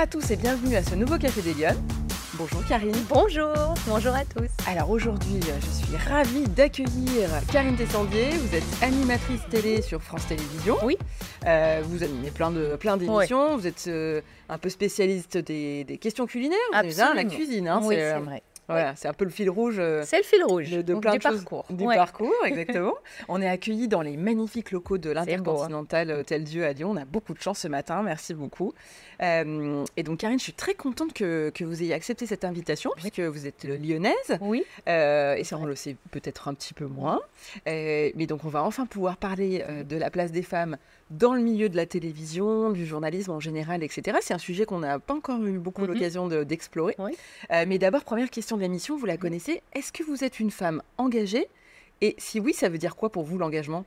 à tous et bienvenue à ce nouveau Café des Lyonnes. Bonjour Karine. Bonjour, bonjour à tous. Alors aujourd'hui, je suis ravie d'accueillir Karine Tessandier. Vous êtes animatrice télé sur France Télévisions. Oui. Euh, vous animez plein de plein d'émissions. Vous êtes euh, un peu spécialiste des, des questions culinaires. Absolument. la cuisine. Hein, oui, c'est, euh, vrai. Voilà, c'est un peu le fil rouge. euh, C'est le fil rouge de, plein du de choses parcours. du Ouais. parcours, exactement. on est accueillis dans les magnifiques locaux de hein. l'Intercontinental Hôtel Dieu à Lyon. On a beaucoup de chance ce matin, merci beaucoup. Euh, et donc Karine, je suis très contente que, que vous ayez accepté cette invitation, puisque vous êtes lyonnaise, Oui, euh, et ça on le sait peut-être un petit peu moins. Mais donc on va enfin pouvoir parler de la place des femmes dans le milieu de la télévision, du journalisme en général, etc. C'est un sujet qu'on n'a pas encore eu beaucoup Mhm. l'occasion de- d'explorer. Oui. Euh, mais d'abord, première question de l'émission, vous la connaissez. Est-ce que vous êtes une femme engagée? Et si oui, ça veut dire quoi pour vous l'engagement?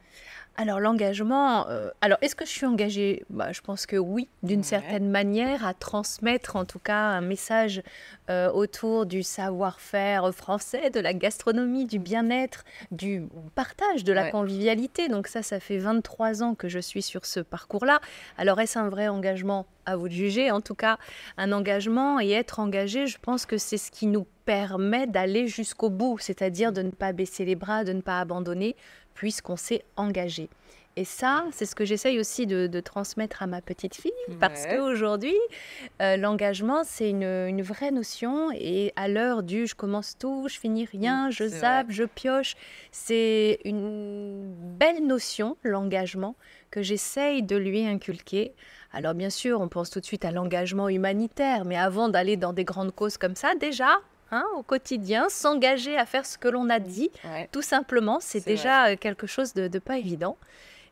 Alors l'engagement, euh, alors est-ce que je suis engagée? Bah, Je pense que oui, d'une Ouais. certaine manière, à transmettre en tout cas un message euh, autour du savoir-faire français, de la gastronomie, du bien-être, du partage, de la Ouais. convivialité. Donc ça, ça fait 23 ans que je suis sur ce parcours-là. Alors est-ce un vrai engagement? À vous de juger. En tout cas, un engagement et être engagé, je pense que c'est ce qui nous permet d'aller jusqu'au bout, c'est-à-dire de ne pas baisser les bras, de ne pas abandonner, puisqu'on s'est engagé. Et ça, c'est ce que j'essaye aussi de, de transmettre à ma petite fille, parce Ouais. qu'aujourd'hui, euh, l'engagement, c'est une, une vraie notion. Et à l'heure du je commence tout, je finis rien, je c'est zappe, je pioche, c'est une belle notion, l'engagement, que j'essaye de lui inculquer. Alors bien sûr, on pense tout de suite à l'engagement humanitaire, mais avant d'aller dans des grandes causes comme ça, déjà, hein, au quotidien, s'engager à faire ce que l'on a dit, Ouais. tout simplement, c'est déjà euh, quelque chose de, de pas évident.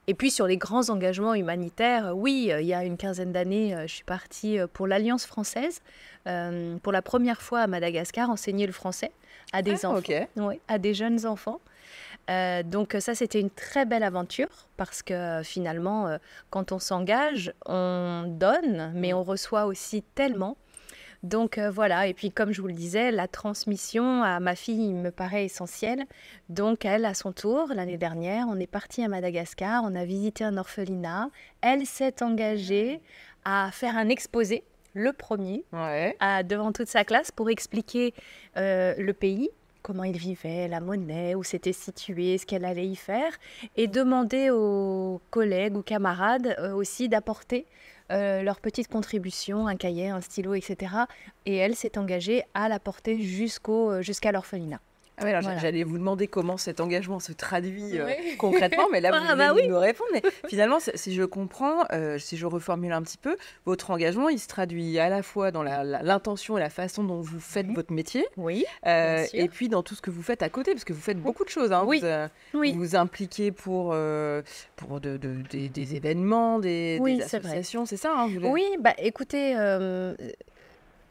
Et puis sur les grands engagements humanitaires, euh, oui, euh, il y a une quinzaine d'années, je suis partie pour l'Alliance française, euh, pour la première fois à Madagascar, enseigner le français à des Ah, enfants, ouais, à des jeunes enfants. Euh, donc ça, c'était une très belle aventure parce que finalement, quand on s'engage, on donne, mais Mm. on reçoit aussi tellement. Donc euh, voilà, et puis comme je vous le disais, la transmission à ma fille me paraît essentielle. Donc elle, à son tour, l'année dernière, on est parti à Madagascar, on a visité un orphelinat. Elle s'est engagée à faire un exposé, le premier, Ouais. à- devant toute sa classe pour expliquer euh, le pays, comment il vivait, la monnaie, où c'était situé, ce qu'elle allait y faire, et demander aux collègues ou camarades euh, aussi d'apporter euh, leur petite contribution, un cahier, un stylo, etc. Et elle s'est engagée à l'apporter jusqu'au, euh, jusqu'à l'orphelinat. Ah ouais, alors, Voilà. J'allais vous demander comment cet engagement se traduit euh, Oui. concrètement, mais là, vous Ah, venez bah de oui. me répondre. Mais finalement, si je comprends, euh, si je reformule un petit peu, votre engagement, il se traduit à la fois dans l'intention et la façon dont vous faites votre métier, Oui, euh, et puis dans tout ce que vous faites à côté, parce que vous faites beaucoup de choses. hein. Oui. Vous, oui. vous impliquez pour, pour de- de- des, des événements, des, des associations, c'est ça hein, vous- Oui, bah écoutez,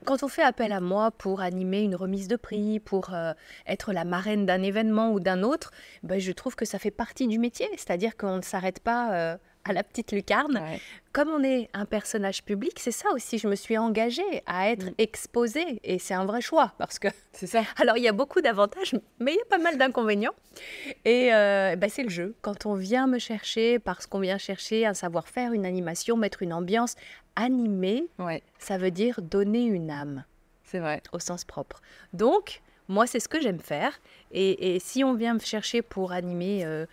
quand on fait appel à moi pour animer une remise de prix, pour euh, être la marraine d'un événement ou d'un autre, bah, je trouve que ça fait partie du métier. C'est-à-dire qu'on ne s'arrête pas euh, à la petite lucarne. Ouais. Comme on est un personnage public, c'est ça aussi, je me suis engagée à être Mm. exposée. Et c'est un vrai choix parce que C'est ça. alors, il y a beaucoup d'avantages, mais il y a pas mal d'inconvénients. Et euh, bah, c'est le jeu. Quand on vient me chercher, parce qu'on vient chercher un savoir-faire, une animation, mettre une ambiance, animer, Ouais, ça veut dire donner une âme, c'est vrai. au sens propre. Donc, moi, c'est ce que j'aime faire. Et, et si on vient me chercher pour animer euh,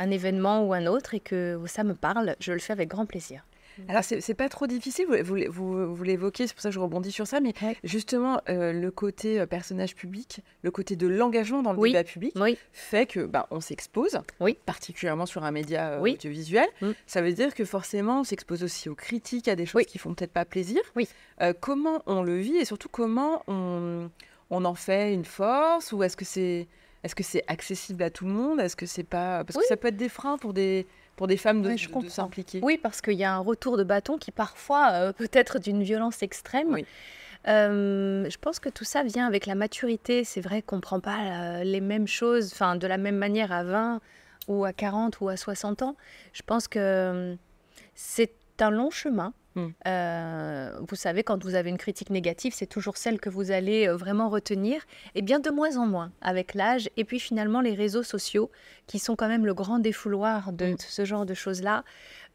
un événement ou un autre et que ça me parle, je le fais avec grand plaisir. Alors, c'est pas trop difficile, vous, vous, vous- vous l'évoquez, c'est pour ça que je rebondis sur ça, mais Ouais. justement, euh, le côté euh, personnage public, le côté de l'engagement dans le Oui. débat public, Oui, fait que bah, on s'expose, Oui. particulièrement sur un média euh, audiovisuel. Mm. Ça veut dire que forcément, on s'expose aussi aux critiques, à des choses qui font peut-être pas plaisir. Oui. Euh, comment on le vit et surtout comment on, on en fait une force ou est-ce que c'est est-ce que c'est accessible à tout le monde? Est-ce que c'est pas parce Oui. que ça peut être des freins pour des pour des femmes de, Oui, je de- de comprends. s'impliquer. Oui, parce qu'il y a un retour de bâton qui parfois euh, peut être d'une violence extrême. Oui. Euh, je pense que tout ça vient avec la maturité. C'est vrai qu'on ne prend pas euh, les mêmes choses enfin, de la même manière à 20 ou à 40 ou à 60 ans. Je pense que euh, c'est un long chemin. Mm. Euh, vous savez, quand vous avez une critique négative, c'est toujours celle que vous allez euh, vraiment retenir. Et bien de moins en moins avec l'âge. Et puis finalement, les réseaux sociaux, qui sont quand même le grand défouloir de Mm. ce genre de choses-là,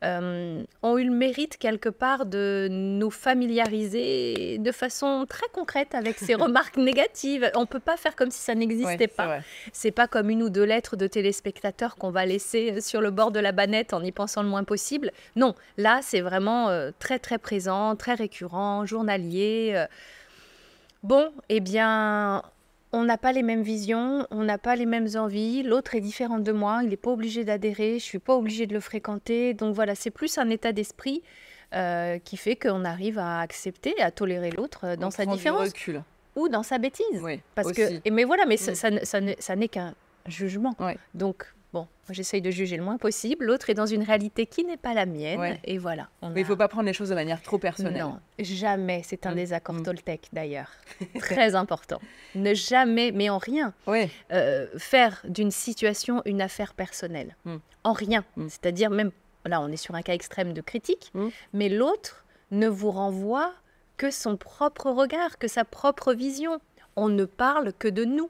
euh, ont eu le mérite quelque part de nous familiariser de façon très concrète avec ces remarques négatives. On peut pas faire comme si ça n'existait pas. C'est pas comme une ou deux lettres de téléspectateurs qu'on va laisser sur le bord de la banette en y pensant le moins possible. Non, là c'est vraiment euh, très très présent, très récurrent, journalier. Euh. Bon, eh bien, on n'a pas les mêmes visions, on n'a pas les mêmes envies, l'autre est différent de moi, il n'est pas obligé d'adhérer, je suis pas obligée de le fréquenter. Donc voilà, c'est plus un état d'esprit euh, qui fait qu'on arrive à accepter, à tolérer l'autre euh, dans sa différence. Ou dans sa bêtise. Oui, Parce que, mais voilà, mais ça, mm. n'est qu'un jugement. Donc Bon, j'essaye de juger le moins possible. L'autre est dans une réalité qui n'est pas la mienne. Et voilà. Mais il ne faut pas prendre les choses de manière trop personnelle. Non, jamais. C'est un mm. désaccord mm. Toltec d'ailleurs. Très important. Ne jamais, mais en rien, euh, faire d'une situation une affaire personnelle. Mm. En rien. C'est-à-dire même, là on est sur un cas extrême de critique, mais l'autre ne vous renvoie que son propre regard, que sa propre vision. On ne parle que de nous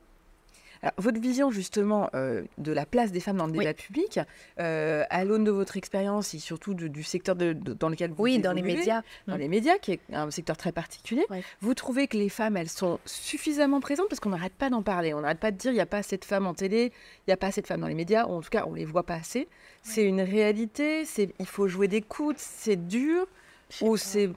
votre vision justement euh, de la place des femmes dans le débat public, euh, à l'aune de votre expérience et surtout du secteur dans lequel vous Oui, dans les médias. Dans mm. les médias, qui est un secteur très particulier. Vous trouvez que les femmes, elles sont suffisamment présentes? Parce qu'on n'arrête pas d'en parler. On n'arrête pas de dire il n'y a pas assez de femmes en télé, il n'y a pas assez de femmes dans les médias, ou en tout cas, on ne les voit pas assez. C'est une réalité, il faut jouer des coudes, c'est dur, ou c'est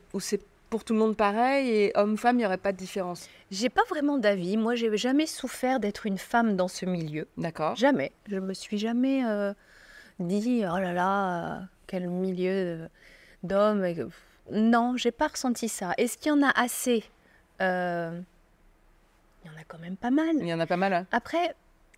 pour tout le monde pareil et homme-femme, il n'y aurait pas de différence J'ai pas vraiment d'avis. Moi, j'ai jamais souffert d'être une femme dans ce milieu. D'accord. Jamais. Je me suis jamais euh, dit oh là là, quel milieu d'hommes. Non, j'ai pas ressenti ça. Est-ce qu'il y en a assez? Euh, Il y en a quand même pas mal. Il y en a pas mal. Hein. Après,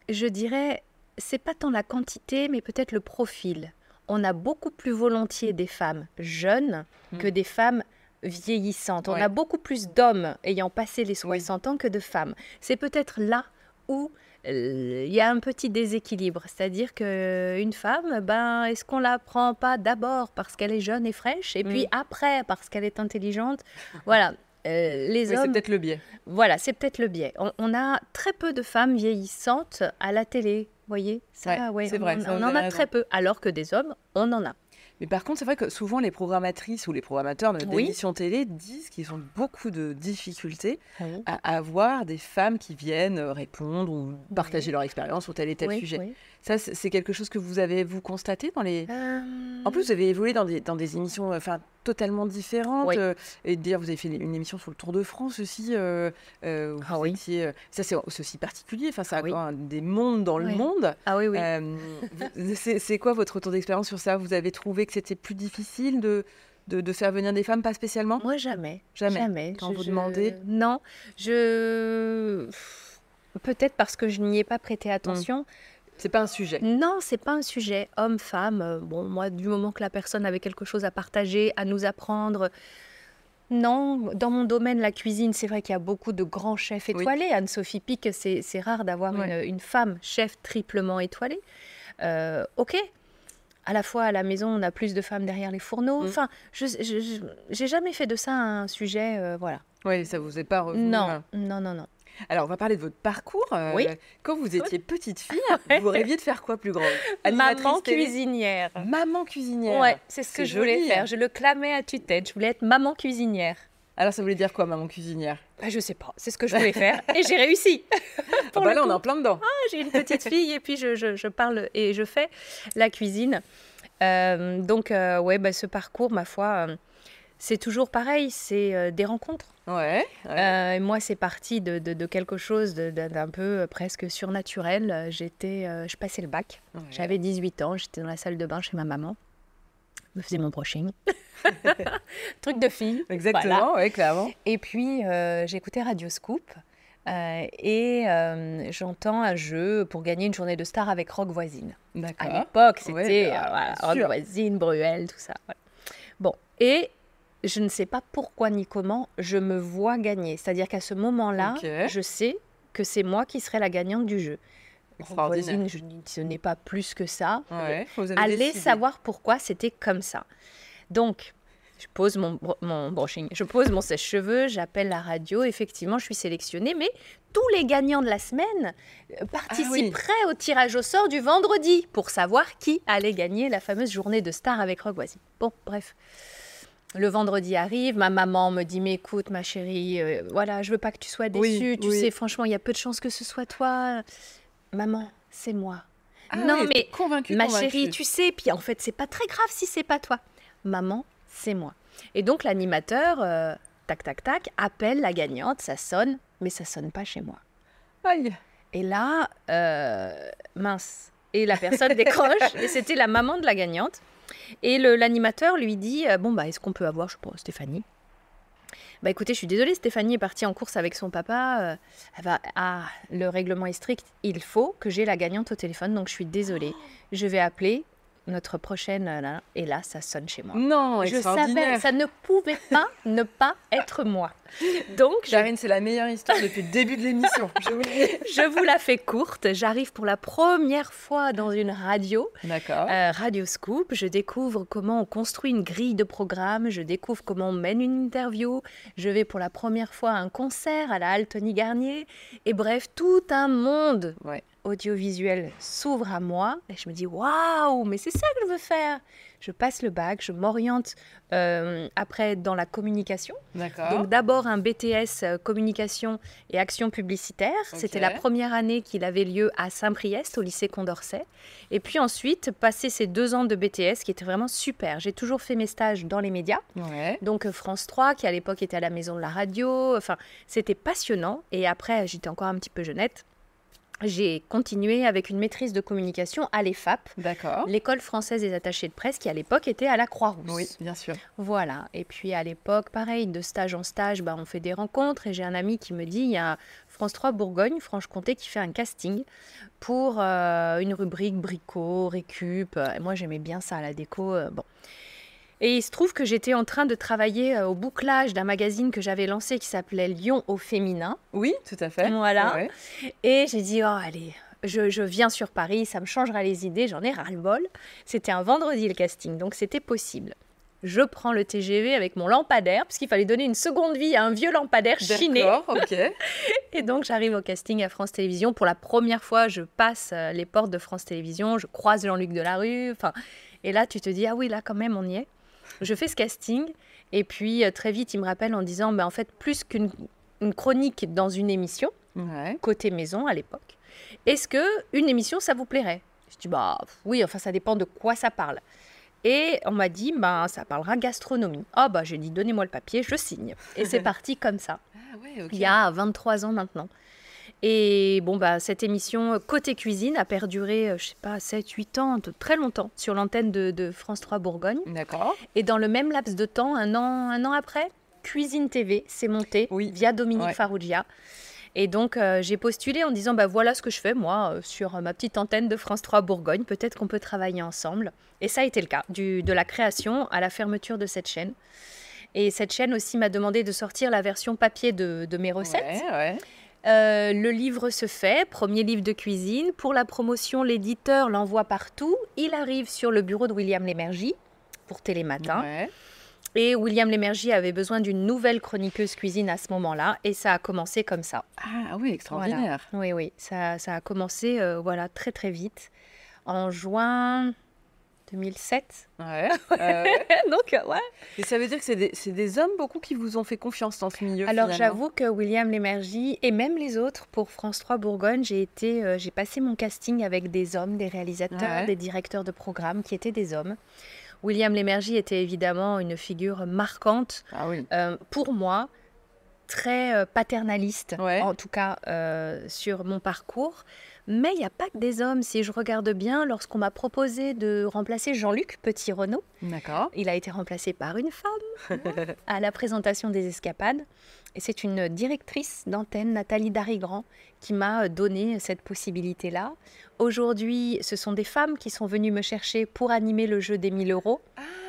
je dirais, c'est pas tant la quantité, mais peut-être le profil. On a beaucoup plus volontiers des femmes jeunes hmm. que des femmes vieillissante. On a beaucoup plus d'hommes ayant passé les 60 ans que de femmes. C'est peut-être là où euh, il y a un petit déséquilibre, c'est-à-dire qu'une femme, ben, est-ce qu'on la prend pas d'abord parce qu'elle est jeune et fraîche, et puis après parce qu'elle est intelligente? Voilà. Euh, les hommes. C'est peut-être le biais. Voilà, c'est peut-être le biais. On, a très peu de femmes vieillissantes à la télé, voyez? Ça, ouais, c'est vrai. On, en a très peu, alors que des hommes, on en a. Mais par contre, c'est vrai que souvent les programmatrices ou les programmateurs d'émissions télé disent qu'ils ont beaucoup de difficultés à avoir des femmes qui viennent euh, répondre ou partager leur expérience sur tel et tel sujet. Ça, c'est quelque chose que vous avez vous constaté dans les. Euh, en plus, vous avez évolué dans des, dans des émissions, enfin totalement différentes. Euh, et dire, vous avez fait une émission sur le Tour de France aussi. Euh, ah oui. ça, c'est aussi particulier. Enfin, ça a des mondes dans le monde. Ah oui, oui. c'est quoi votre retour d'expérience sur ça? Vous avez trouvé que c'était plus difficile de de, de, faire venir des femmes, pas spécialement? Moi, jamais. Jamais. Jamais. Quand vous demandez Non. Je. Peut-être parce que je n'y ai pas prêté attention. C'est pas un sujet. Non, c'est pas un sujet. Homme, femme. Euh, bon, moi, du moment que la personne avait quelque chose à partager, à nous apprendre. Non, dans mon domaine, la cuisine, c'est vrai qu'il y a beaucoup de grands chefs étoilés. Anne-Sophie Pic, c'est rare d'avoir une, femme chef triplement étoilée. Euh, ok, à la fois à la maison, on a plus de femmes derrière les fourneaux. Mm. Enfin, je j'ai jamais fait de ça un sujet, euh, voilà. Oui, ça vous est pas revenu. Non, non, non, non. Alors, on va parler de votre parcours. Euh, oui. Quand vous étiez petite fille, vous rêviez de faire quoi plus grand Maman cuisinière. Maman cuisinière. Ouais, c'est ce que je voulais faire. Je le clamais à tue-tête. Je voulais être maman cuisinière. Alors, ça voulait dire quoi, maman cuisinière? Bah, Je sais pas. C'est ce que je voulais faire et j'ai réussi. ah bah là, on est en plein dedans. Ah, j'ai une petite fille et puis je, je, parle et je fais la cuisine. Euh, donc, euh, ouais, bah, ce parcours, ma foi, c'est toujours pareil. C'est des rencontres Ouais. Euh, moi, c'est parti de, de, quelque chose d'un peu euh, presque surnaturel. J'étais, euh, je passais le bac. J'avais 18 ans. J'étais dans la salle de bain chez ma maman. Je me faisais mon brushing. Truc de fille. Exactement, oui, clairement. Et puis, j'écoutais Radio Scoop. et j'entends un jeu pour gagner une journée de star avec Rock Voisine. À l'époque, c'était bah, Rock Voisine, Bruel, tout ça. Bon, et je ne sais pas pourquoi ni comment, je me vois gagner. C'est-à-dire qu'à ce moment-là, je sais que c'est moi qui serai la gagnante du jeu. Voisine, je, ce n'est pas plus que ça. Ouais, Allez savoir pourquoi c'était comme ça. Donc, Je pose mon, mon brushing, je pose mon sèche-cheveux, j'appelle la radio. Effectivement, je suis sélectionnée, mais tous les gagnants de la semaine euh, participeraient au tirage au sort du vendredi pour savoir qui allait gagner la fameuse journée de star avec Rogue. Bon, bref. Le vendredi arrive, ma maman me dit mais écoute ma chérie, euh, voilà, je veux pas que tu sois Oui, déçue. tu oui. sais, franchement, il y a peu de chances que ce soit toi. Maman, c'est moi. Ah non ouais, mais convaincu, Ma chérie, tu sais, puis en fait, c'est pas très grave si c'est pas toi. Maman, c'est moi. Et donc l'animateur, euh, tac tac tac, appelle la gagnante, ça sonne, mais ça sonne pas chez moi. Aïe. Et là, euh, mince. Et la personne décroche, et c'était la maman de la gagnante. Et l'animateur lui dit euh, Bon, bah, est-ce qu'on peut avoir, je Stéphanie? Bah, écoutez, je suis désolée, Stéphanie est partie en course avec son papa. euh, elle va, ah, le règlement est strict, il faut que j'ai la gagnante au téléphone, donc je suis désolée. Je vais appeler notre prochaine. euh, là, et là, ça sonne chez moi. Non, Je savais, ça ne pouvait pas ne pas être moi. Donc, je Karine, c'est la meilleure histoire depuis le début de l'émission. Je vous. Je la fais courte. J'arrive pour la première fois dans une radio, D'accord. euh, Radio Scoop. Je découvre comment on construit une grille de programme. Je découvre comment on mène une interview. Je vais pour la première fois à un concert à la Halle Tony Garnier. Et bref, tout un monde Ouais. Audiovisuel s'ouvre à moi. Et je me dis, waouh, mais c'est ça que je veux faire. Je passe le bac, je m'oriente euh, après dans la communication. Donc d'abord un BTS euh, communication et action publicitaire. C'était la première année qu'il avait lieu à Saint-Priest au lycée Condorcet. Et puis ensuite passer ces deux ans de BTS qui étaient vraiment super. J'ai toujours fait mes stages dans les médias. Ouais. Donc euh, France 3 qui à l'époque était à la maison de la radio. Enfin c'était passionnant. Et après j'étais encore un petit peu jeunette. J'ai continué avec une maîtrise de communication à l'EFAP, D'accord. l'école française des attachés de presse qui à l'époque était à la Croix-Rousse. Oui, bien sûr. Voilà. Et puis à l'époque, pareil, de stage en stage, bah, on fait des rencontres. Et j'ai un ami qui me dit il y a France 3 Bourgogne, Franche-Comté, qui fait un casting pour euh, une rubrique bricot, récup. Et moi, j'aimais bien ça, la déco. euh, bon. Et il se trouve que j'étais en train de travailler euh, au bouclage d'un magazine que j'avais lancé qui s'appelait Lyon au féminin. Oui, tout à fait. Voilà. Ouais. Et j'ai dit, oh, allez, je, je viens sur Paris, ça me changera les idées, j'en ai ras-le-bol. C'était un vendredi le casting, donc c'était possible. Je prends le TGV avec mon lampadaire, puisqu'il fallait donner une seconde vie à un vieux lampadaire chiné. D'accord, ok. Et donc j'arrive au casting à France Télévisions. Pour la première fois, je passe euh, les portes de France Télévisions, je croise Jean-Luc Delarue. Enfin, et là, tu te dis, ah oui, là, quand même, on y est. Je fais ce casting. Et puis, euh, très vite, il me rappelle en disant, bah, en fait, plus qu'une une chronique dans une émission, Ouais. côté maison à l'époque. Est-ce que une émission ça vous plairait? Je dis bah oui, enfin ça dépend de quoi ça parle. Et on m'a dit bah ça parlera gastronomie. Ah bah j'ai dit donnez-moi le papier, je signe. Et c'est parti comme ça. Ah ouais. Il y a 23 ans maintenant. Et bon bah cette émission euh, côté cuisine a perduré euh, je sais pas 7 8 ans, de- très longtemps sur l'antenne de, de France 3 Bourgogne D'accord. et dans le même laps de temps, un an un an après, Cuisine TV s'est montée Oui. via Dominique Ouais. Farrugia. Et donc, euh, j'ai postulé en disant, bah voilà ce que je fais, moi, euh, sur euh, ma petite antenne de France 3 Bourgogne. Peut-être qu'on peut travailler ensemble. Et ça a été le cas, du, de la création à la fermeture de cette chaîne. Et cette chaîne aussi m'a demandé de sortir la version papier de, de mes recettes. Ouais, ouais. Euh, le livre se fait, premier livre de cuisine. Pour la promotion, l'éditeur l'envoie partout. Il arrive sur le bureau de William Lémergie pour Télématin. Ouais. Et William Lémergie avait besoin d'une nouvelle chroniqueuse cuisine à ce moment-là. Et ça a commencé comme ça. Ah oui, extraordinaire. Oui, oui, ça, ça a commencé euh, voilà, très très vite. En juin 2007. Ouais. euh, ouais. Donc, euh, ouais. Et ça veut dire que c'est des, hommes beaucoup qui vous ont fait confiance dans ce milieu. Alors j'avoue que William Lémergie et même les autres pour France 3 Bourgogne, j'ai été, euh, j'ai passé mon casting avec des hommes, des réalisateurs, Ouais. des directeurs de programmes qui étaient des hommes. William Lémergie était évidemment une figure marquante Ah oui. euh, pour moi, très paternaliste, Ouais. en tout cas euh, sur mon parcours. Mais il n'y a pas que des hommes. Si je regarde bien, lorsqu'on m'a proposé de remplacer Jean-Luc Petit-Renaud, D'accord. il a été remplacé par une femme à la présentation des escapades. Et c'est une directrice d'antenne, Nathalie Darigrand, qui m'a donné cette possibilité-là. Aujourd'hui, ce sont des femmes qui sont venues me chercher pour animer le jeu des 1000 euros.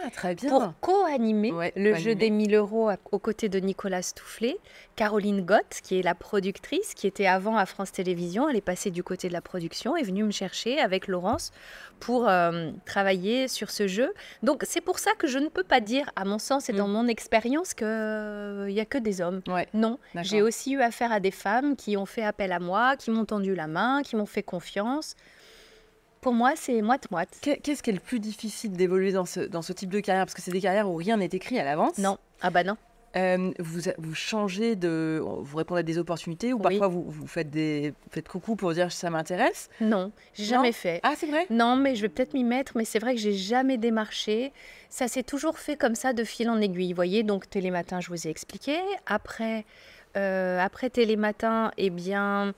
Ah, très bien. pour co-animer Ouais, le jeu des 1000 euros aux côtés de Nicolas Stoufflet. Caroline Gott, qui est la productrice, qui était avant à France Télévisions, elle est passée du côté de la production, est venue me chercher avec Laurence pour euh, travailler sur ce jeu. Donc c'est pour ça que je ne peux pas dire, à mon sens et dans Mm. mon expérience, qu'il n'y a que des hommes. Ouais, Non, j'ai aussi eu affaire à des femmes qui ont fait appel à moi, qui m'ont tendu la main, qui m'ont fait confiance. Pour moi, c'est moite-moite. Qu'est- Qu'est-ce qui est le plus difficile d'évoluer dans ce, dans ce type de carrière? Parce que c'est des carrières où rien n'est écrit à l'avance. Non, ah bah non. Euh, vous, vous changez de. Vous répondez à des opportunités ou Oui. parfois vous, vous faites des faites coucou pour dire ça m'intéresse? Non, j'ai jamais fait. Ah, c'est vrai? Non, mais je vais peut-être m'y mettre, mais c'est vrai que j'ai jamais démarché. Ça s'est toujours fait comme ça, de fil en aiguille. Vous voyez, donc Télématin, je vous ai expliqué. Après, après Télématin, eh bien,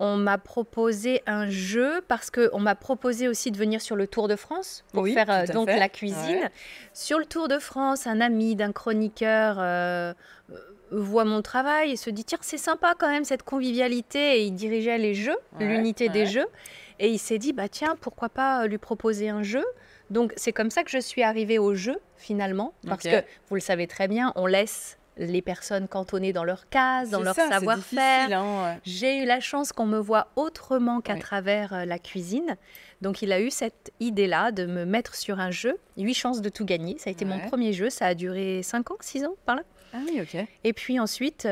on m'a proposé un jeu parce qu'on m'a proposé aussi de venir sur le Tour de France pour Oui, faire euh, donc fait. la cuisine. Ouais. Sur le Tour de France, un ami d'un chroniqueur euh, euh, voit mon travail et se dit tiens c'est sympa quand même cette convivialité et il dirigeait les jeux, Ouais, l'unité des jeux et il s'est dit bah tiens pourquoi pas euh, lui proposer un jeu. Donc c'est comme ça que je suis arrivée au jeu finalement parce que vous le savez très bien on laisse les personnes cantonnées dans leur case, dans leur savoir-faire. hein, ouais. J'ai eu la chance qu'on me voit autrement qu'à travers euh, la cuisine. Donc il a eu cette idée-là de me mettre sur un jeu. Huit chances de tout gagner. Ça a été mon premier jeu. Ça a duré 5 ans, 6 ans par là. Ah oui, ok. Et puis ensuite,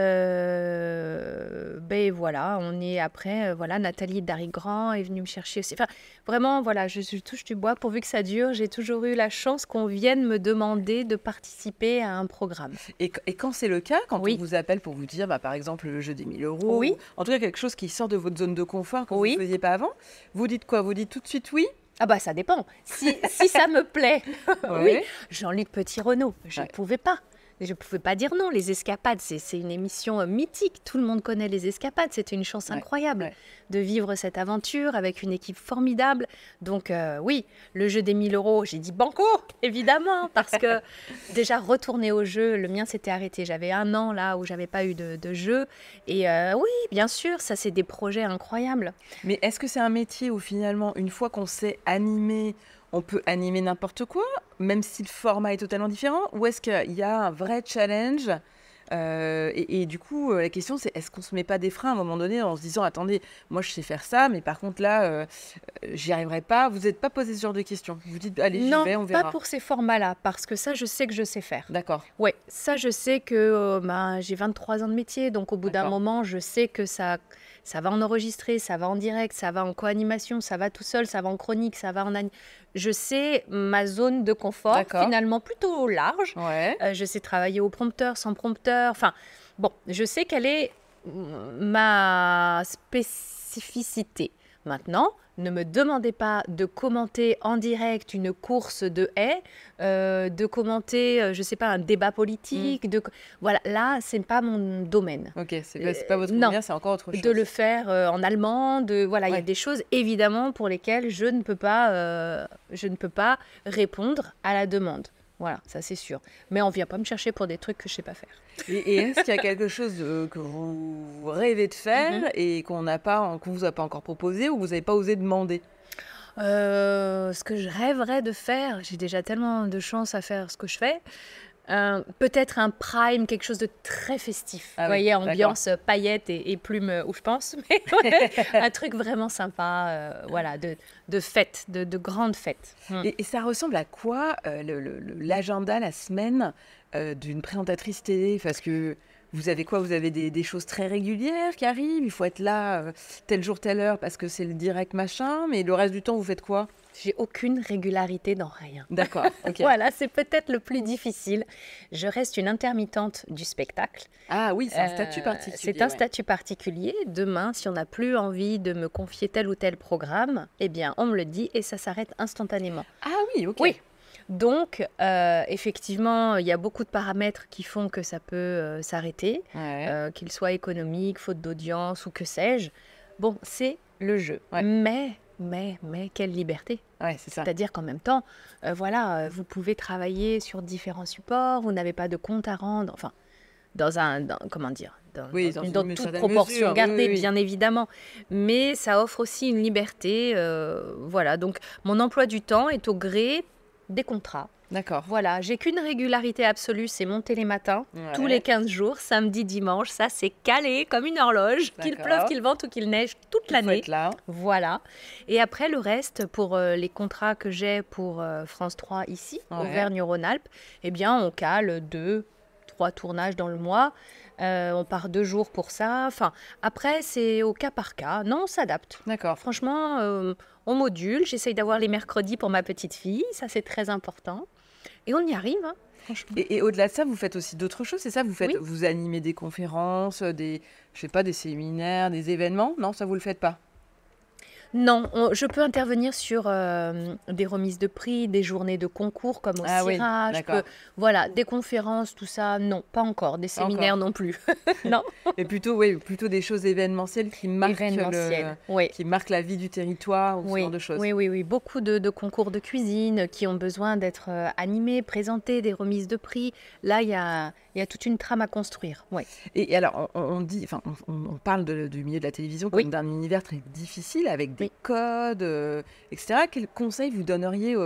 euh, ben voilà, on est après, euh, voilà, Nathalie Darigrand est venue me chercher aussi. Enfin, vraiment, voilà, je, je touche du bois pourvu que ça dure. J'ai toujours eu la chance qu'on vienne me demander de participer à un programme. Et, qu- et quand c'est le cas, quand Oui. on vous appelle pour vous dire, bah, par exemple, le jeu des 1000 euros, Oui. ou en tout cas quelque chose qui sort de votre zone de confort que Oui. vous ne faisiez pas avant, vous dites quoi? Vous dites tout de suite oui Ah bah ça dépend. Si, si ça me plaît, oui. Jean-Luc Petit-Renaud, je ne Ouais. pouvais pas. Je ne pouvais pas dire non. Les Escapades, c'est une émission euh, mythique. Tout le monde connaît les Escapades. C'était une chance Ouais, incroyable ouais. de vivre cette aventure avec une équipe formidable. Donc euh, oui, le jeu des 1000 euros, j'ai dit banco, évidemment, parce que déjà retourner au jeu, le mien s'était arrêté. J'avais un an là où j'avais pas eu de, de jeu. Et euh, oui, bien sûr, ça c'est des projets incroyables. Mais est-ce que c'est un métier où finalement, une fois qu'on sait animer, on peut animer n'importe quoi, même si le format est totalement différent Ou est-ce qu'il y a un vrai challenge Euh, et, et du coup, euh, la question c'est est-ce qu'on se met pas des freins à un moment donné en se disant attendez, moi je sais faire ça, mais par contre là, euh, j'y arriverai pas. Vous n'êtes pas posé ce genre de questions. Vous dites allez, j'y non, vais, on verra. pas pour ces formats-là, parce que ça, je sais que je sais faire. D'accord. Ouais, ça je sais que euh, ben, j'ai 23 ans de métier, donc au bout d'un moment, je sais que ça, ça va en enregistrer, ça va en direct, ça va en co-animation, ça va tout seul, ça va en chronique, ça va en... Je sais ma zone de confort, finalement plutôt large. Ouais. Euh, je sais travailler au prompteur, sans prompteur. Enfin, bon, je sais quelle est mm, ma spécificité. Maintenant, ne me demandez pas de commenter en direct une course de haies, euh, de commenter, euh, je sais pas, un débat politique. De... Voilà, là, c'est pas mon domaine. Ok, c'est pas, pas votre Euh, non. première, c'est encore autre chose. De le faire euh, en allemand, de voilà, il y a des choses évidemment pour lesquelles je ne peux pas, euh, je ne peux pas répondre à la demande. Voilà, ça c'est sûr. Mais on vient pas me chercher pour des trucs que je sais pas faire. Et, et est-ce qu'il y a quelque chose euh, que vous rêvez de faire Mhm. et qu'on n'a pas, qu'on vous a pas encore proposé ou vous n'avez pas osé demander? Euh, ce que je rêverais de faire, j'ai déjà tellement de chance à faire ce que je fais. euh, Peut-être un prime, quelque chose de très festif. Ah Vous oui, voyez, ambiance euh, paillettes et, et plumes où je pense. Mais ouais, un truc vraiment sympa, euh, voilà, de, de fête, de, de grande fête. Hmm. Et, et ça ressemble à quoi euh, l'agenda, la semaine euh, d'une présentatrice télé Parce que vous avez quoi? Vous avez des, des choses très régulières qui arrivent Il faut être là euh, tel jour, telle heure parce que c'est le direct machin, mais le reste du temps, vous faites quoi? J'ai aucune régularité dans rien. D'accord. Voilà, c'est peut-être le plus difficile. Je reste une intermittente du spectacle. Ah oui, c'est un statut Euh, particulier. C'est un ouais. statut particulier. Demain, si on n'a plus envie de me confier tel ou tel programme, eh bien, on me le dit et ça s'arrête instantanément. Ah oui, ok. Oui. Donc, euh, effectivement, il y a beaucoup de paramètres qui font que ça peut euh, s'arrêter, Ouais. euh, qu'ils soient économiques, faute d'audience ou que sais-je. Bon, c'est le jeu. Ouais. Mais, mais, mais, quelle liberté ouais, c'est ça. c'est-à-dire qu'en même temps, voilà, vous pouvez travailler sur différents supports, vous n'avez pas de compte à rendre, enfin, dans un, dans- comment dire, dans, Oui, dans dans une- toute proportion mesure, gardée, oui, oui. bien évidemment. Mais ça offre aussi une liberté, euh, voilà. Donc, mon emploi du temps est au gré des contrats. D'accord. Voilà, j'ai qu'une régularité absolue, c'est monter les matins, tous les 15 jours, samedi, dimanche. Ça, c'est calé comme une horloge, qu'il pleuve, qu'il vente ou qu'il neige toute l'année. Voilà. Et après, le reste, pour euh, les contrats que j'ai pour euh, France 3 ici, au Auvergne-Rhône-Alpes, eh bien, on cale deux, trois tournages dans le mois. Euh, on part deux jours pour ça. Enfin, après, c'est au cas par cas. Non, on s'adapte. D'accord. Franchement, on module. J'essaye d'avoir les mercredis pour ma petite fille. Ça, c'est très important. Et on y arrive, hein, franchement. Et, au-delà de ça, vous faites aussi d'autres choses, c'est ça? Vous faites, vous animez des conférences, des, je sais pas, des séminaires, des événements? Non, ça vous le faites pas? Non, je peux intervenir sur euh, des remises de prix, des journées de concours comme au ah voilà, des conférences, tout ça, non, pas encore. Des séminaires non plus. non. Et plutôt, oui, plutôt des choses événementielles qui marquent, le, qui marquent la vie du territoire ou oui. ce genre de choses. Oui, oui, oui. Beaucoup de, concours de cuisine qui ont besoin d'être euh, animés, présentés, des remises de prix. Là, il y a, y a toute une trame à construire. Ouais. Et, alors, on, dit, enfin, on, parle du milieu de la télévision comme d'un univers très difficile avec des codes, euh, etc. Quel conseil vous donneriez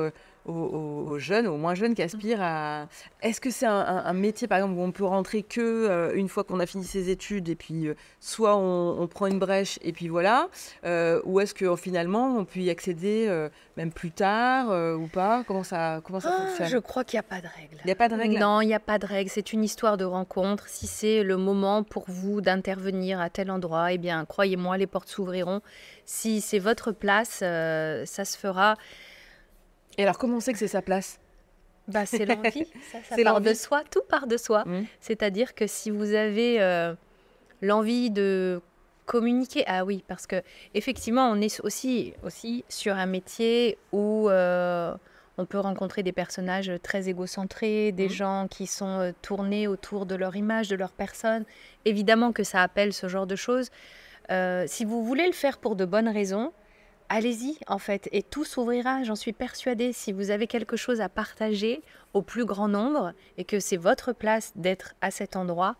euh, aux, jeunes, aux moins jeunes qui aspirent à. Est-ce que c'est un, métier, par exemple, où on peut rentrer que euh, une fois qu'on a fini ses études et puis euh, soit on, prend une brèche et puis voilà, euh, ou est-ce que finalement on peut y accéder même plus tard ou pas? Comment ça, comment ça ah, fonctionne? Je crois qu'il n'y a pas de règle. Il n'y a pas de règle? Non, il n'y a pas de règle. C'est une histoire de rencontre. Si c'est le moment pour vous d'intervenir à tel endroit, eh bien, croyez-moi, les portes s'ouvriront. Si c'est votre place, ça se fera. Et alors, comment on sait que c'est sa place? Bah, c'est l'envie. Ça, ça part de soi, tout part de soi. Mmh. C'est-à-dire que si vous avez euh, l'envie de communiquer, ah oui, parce que effectivement, on est aussi, aussi sur un métier où euh, on peut rencontrer des personnages très égocentrés, des mmh. gens qui sont euh, tournés autour de leur image, de leur personne. Évidemment que ça appelle ce genre de choses. si vous voulez le faire pour de bonnes raisons, allez-y en fait, et tout s'ouvrira, j'en suis persuadée. Si vous avez quelque chose à partager au plus grand nombre et que c'est votre place d'être à cet endroit,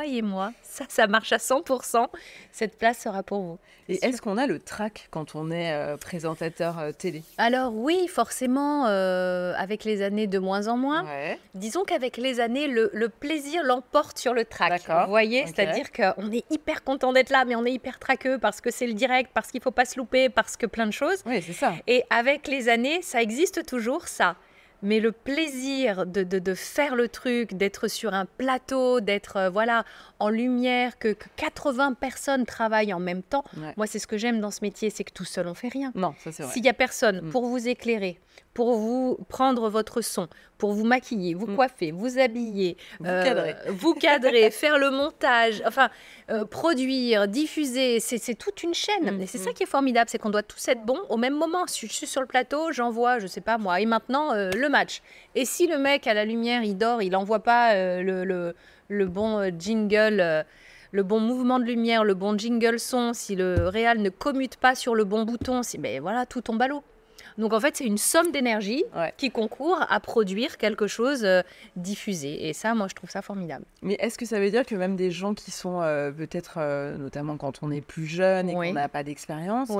croyez-moi, ça, ça marche à 100%. Cette place sera pour vous. Et est-ce qu'on a le trac quand on est euh, présentateur euh, télé? Alors oui, forcément, euh, avec les années de moins en moins. Disons qu'avec les années, le, plaisir l'emporte sur le trac. Vous voyez, c'est-à-dire qu'on est hyper content d'être là, mais on est hyper traqueux parce que c'est le direct, parce qu'il ne faut pas se louper, parce que plein de choses. Oui, c'est ça. Et avec les années, ça existe toujours, ça mais le plaisir de, de, faire le truc, d'être sur un plateau, d'être euh, voilà en lumière, que, 80 personnes travaillent en même temps, moi c'est ce que j'aime dans ce métier, c'est que tout seul on fait rien. Non, ça c'est vrai. S'il y a personne mm. pour vous éclairer, pour vous prendre votre son, pour vous maquiller, vous mm. coiffer, vous habiller, vous euh, cadrer, vous cadrer faire le montage, enfin euh, produire, diffuser, c'est toute une chaîne. Mm, Et c'est ça mm. qui est formidable, c'est qu'on doit tous être bons au même moment. Si je suis sur le plateau, j'envoie, je sais pas moi, et maintenant euh, le match. Et si le mec à la lumière, il dort, il n'envoie pas le, le, le, bon jingle le bon mouvement de lumière, le bon jingle son, si le réal ne commute pas sur le bon bouton, si, ben voilà, tout tombe à l'eau. Donc en fait, c'est une somme d'énergie qui concourt à produire quelque chose euh, diffusé. Et ça, moi, je trouve ça formidable. Mais est-ce que ça veut dire que même des gens qui sont euh, peut-être, euh, notamment quand on est plus jeune et qu'on n'a pas d'expérience,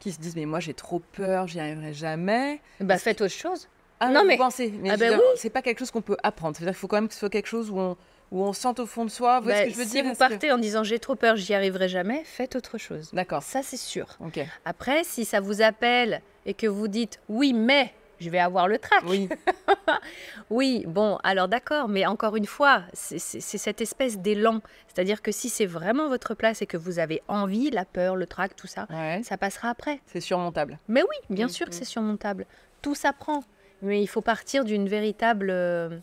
qui se disent mais moi j'ai trop peur, j'y arriverai jamais. Bah faites autre chose. Ah, non mais ah, bah c'est pas quelque chose qu'on peut apprendre. C'est-à-dire qu'il faut quand même que ce soit quelque chose où on où on sent au fond de soi. Vous ce bah, que je veux si vous partez en disant j'ai trop peur, j'y arriverai jamais, faites autre chose. D'accord. Ça, c'est sûr. Après, si ça vous appelle et que vous dites oui, mais je vais avoir le trac. Oui. oui, bon, alors d'accord, mais encore une fois, c'est cette espèce d'élan. C'est-à-dire que si c'est vraiment votre place et que vous avez envie, la peur, le trac, tout ça, ça passera après. C'est surmontable. Mais oui, bien sûr que c'est surmontable. Tout s'apprend. Mais il faut partir d'une véritable euh,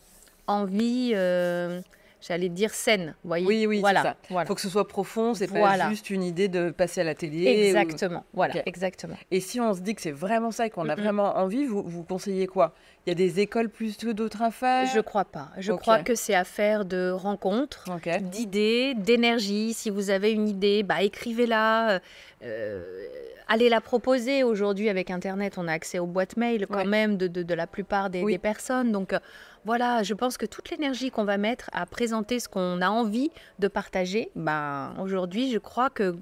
envie. Euh, j'allais dire saine. Voyez oui, oui, voilà. Il faut que ce soit profond, c'est pas juste une idée de passer à la télé. Exactement, voilà, exactement. Et si on se dit que c'est vraiment ça et qu'on a vraiment envie, vous, vous conseillez quoi? Il y a des écoles plus que d'autres à faire? Je crois pas. Je crois que c'est affaire de rencontres, d'idées, d'énergie. Si vous avez une idée, bah, écrivez-la. Euh, allez la proposer. Aujourd'hui, avec Internet, on a accès aux boîtes mail quand même de, de, la plupart des, des personnes. Donc, voilà, je pense que toute l'énergie qu'on va mettre à présenter ce qu'on a envie de partager, ben, aujourd'hui, je crois que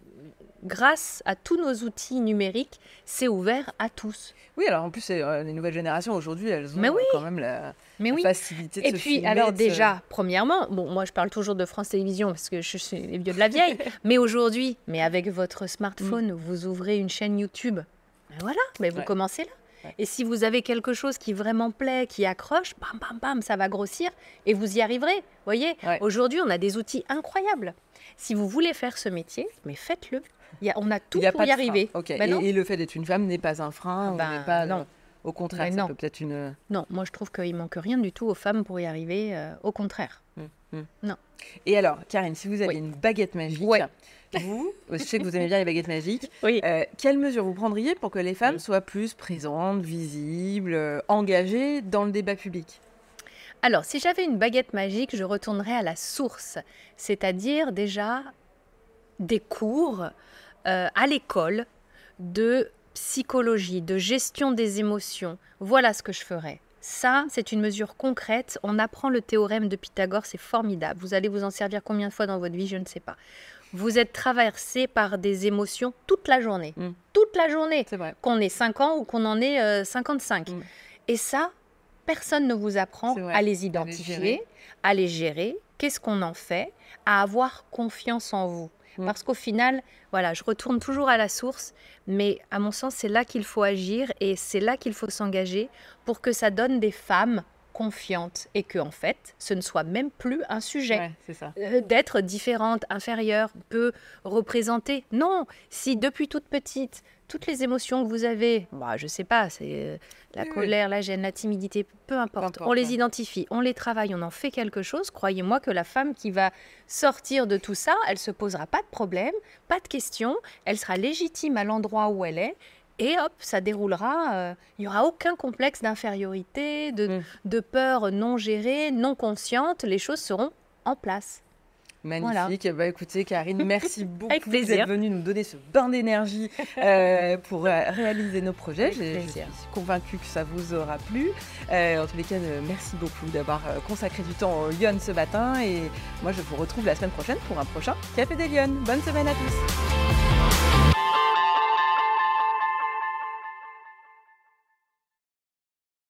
grâce à tous nos outils numériques, c'est ouvert à tous. Oui, alors en plus, euh, les nouvelles générations aujourd'hui, elles ont quand même la, facilité de Et puis, alors déjà, premièrement, bon, moi je parle toujours de France Télévisions parce que je suis les vieux de la vieille, mais aujourd'hui, mais avec votre smartphone, mm. vous ouvrez une chaîne YouTube. Ben voilà, mais vous commencez là. Et si vous avez quelque chose qui vraiment plaît, qui accroche, bam, bam, bam, ça va grossir et vous y arriverez. voyez, aujourd'hui, on a des outils incroyables. Si vous voulez faire ce métier, mais faites-le. on a tout pour y arriver. Ben et, le fait d'être une femme n'est pas un frein ben, pas, non. Au contraire, ça peut peut-être une. Non, moi je trouve qu'il manque rien du tout aux femmes pour y arriver. Euh, au contraire. Hum, hum. Non. Et alors, Karine, si vous avez une baguette magique, vous, je sais que vous aimez bien les baguettes magiques. Oui. Euh, quelles mesures vous prendriez pour que les femmes soient plus présentes, visibles, euh, engagées dans le débat public? Alors, si j'avais une baguette magique, je retournerais à la source, c'est-à-dire déjà des cours euh, à l'école de psychologie, de gestion des émotions. Voilà ce que je ferais. Ça, c'est une mesure concrète. On apprend le théorème de Pythagore, c'est formidable. Vous allez vous en servir combien de fois dans votre vie, je ne sais pas vous êtes traversé par des émotions toute la journée. Mm. Toute la journée. Qu'on ait 5 ans ou qu'on en ait 55. Euh, mm. Et ça, personne ne vous apprend à les identifier, à les gérer. Qu'est-ce qu'on en fait? À avoir confiance en vous. Mm. Parce qu'au final, voilà, je retourne toujours à la source, mais à mon sens, c'est là qu'il faut agir et c'est là qu'il faut s'engager pour que ça donne des femmes confiante et que en fait ce ne soit même plus un sujet euh, d'être différente, inférieure, peu représentée. Non, si depuis toute petite toutes les émotions que vous avez, bah, je sais pas, c'est euh, la colère, la gêne, la timidité, peu importe, on les identifie, on les travaille, on en fait quelque chose. Croyez-moi que la femme qui va sortir de tout ça, elle se posera pas de problème, pas de questions, elle sera légitime à l'endroit où elle est et hop, ça déroulera. Euh, il n'y aura aucun complexe d'infériorité, de, mm. de, peur non gérée, non consciente. Les choses seront en place. Magnifique. Bah, écoutez, Karine, merci beaucoup d'être venue nous donner ce bain d'énergie euh, pour euh, réaliser nos projets. Je suis convaincue que ça vous aura plu. en tous les cas, merci beaucoup d'avoir consacré du temps aux Lyon ce matin. Et moi, je vous retrouve la semaine prochaine pour un prochain Café des Lyon. Bonne semaine à tous.